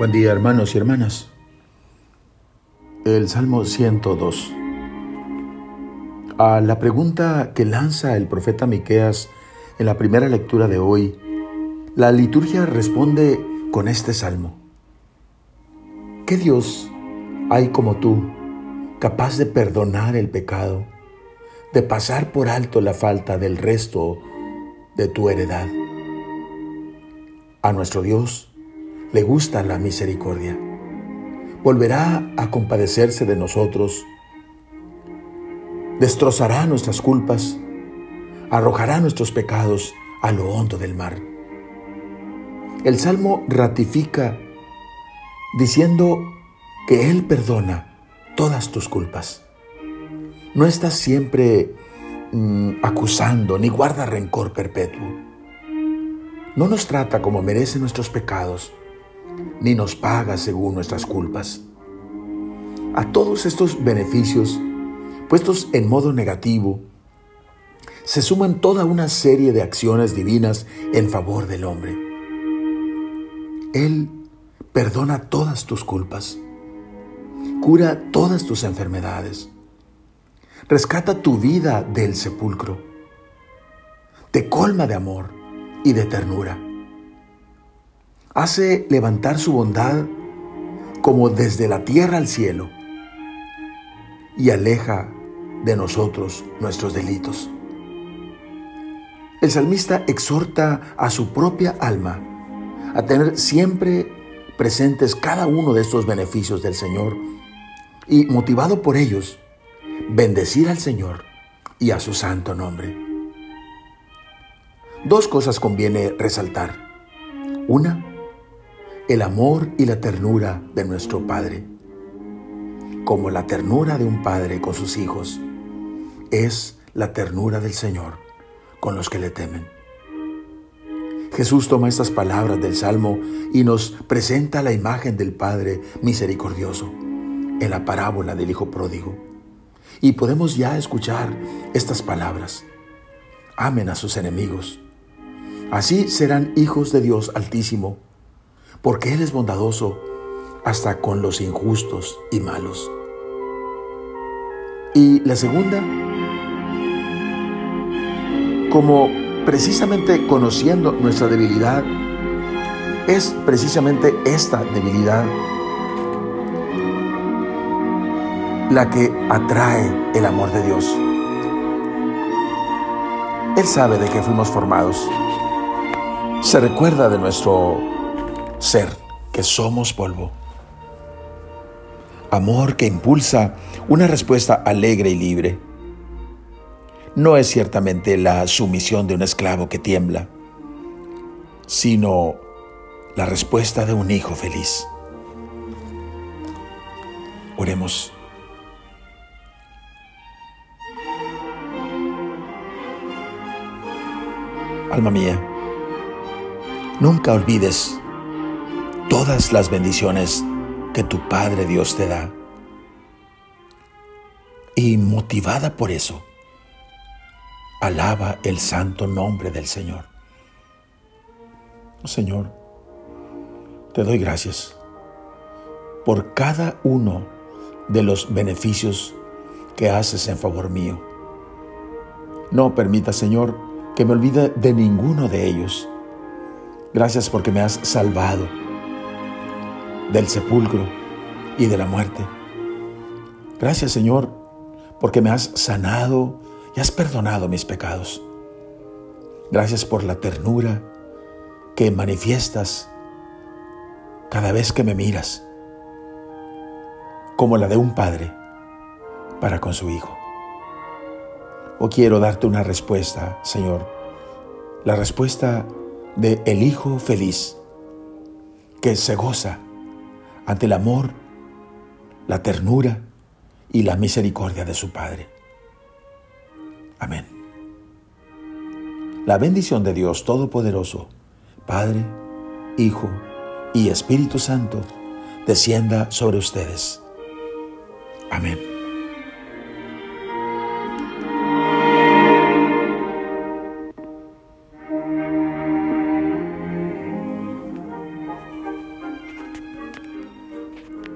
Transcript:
Buen día hermanos y hermanas. El Salmo 102. A la pregunta que lanza el profeta Miqueas en la primera lectura de hoy, la liturgia responde con este salmo. ¿Qué Dios hay como tú, capaz de perdonar el pecado, de pasar por alto la falta del resto de tu heredad? A nuestro Dios le gusta la misericordia. Volverá a compadecerse de nosotros, destrozará nuestras culpas, arrojará nuestros pecados a lo hondo del mar. El Salmo ratifica diciendo que Él perdona todas tus culpas. No estás siempre mm, acusando ni guarda rencor perpetuo. No nos trata como merecen nuestros pecados, ni nos paga según nuestras culpas. A todos estos beneficios, puestos en modo negativo, se suman toda una serie de acciones divinas en favor del hombre. Él perdona todas tus culpas, cura todas tus enfermedades, rescata tu vida del sepulcro, te colma de amor y de ternura hace levantar su bondad como desde la tierra al cielo y aleja de nosotros nuestros delitos. El salmista exhorta a su propia alma a tener siempre presentes cada uno de estos beneficios del Señor y motivado por ellos, bendecir al Señor y a su santo nombre. Dos cosas conviene resaltar. Una, el amor y la ternura de nuestro Padre. Como la ternura de un padre con sus hijos, es la ternura del Señor con los que le temen. Jesús toma estas palabras del Salmo y nos presenta la imagen del Padre misericordioso en la parábola del Hijo pródigo. Y podemos ya escuchar estas palabras. Amen a sus enemigos. Así serán hijos de Dios Altísimo porque Él es bondadoso hasta con los injustos y malos. Y la segunda, como precisamente conociendo nuestra debilidad, es precisamente esta debilidad la que atrae el amor de Dios. Él sabe de qué fuimos formados. Se recuerda de nuestro ser que somos polvo. Amor que impulsa una respuesta alegre y libre. No es ciertamente la sumisión de un esclavo que tiembla, sino la respuesta de un hijo feliz. Oremos. Alma mía, nunca olvides todas las bendiciones que tu Padre Dios te da. Y motivada por eso, alaba el santo nombre del Señor. Señor, te doy gracias por cada uno de los beneficios que haces en favor mío. No permita, Señor, que me olvide de ninguno de ellos. Gracias porque me has salvado del sepulcro y de la muerte. Gracias Señor, porque me has sanado y has perdonado mis pecados. Gracias por la ternura que manifiestas cada vez que me miras, como la de un padre para con su hijo. O quiero darte una respuesta, Señor, la respuesta de el hijo feliz que se goza ante el amor, la ternura y la misericordia de su Padre. Amén. La bendición de Dios Todopoderoso, Padre, Hijo y Espíritu Santo, descienda sobre ustedes. Amén.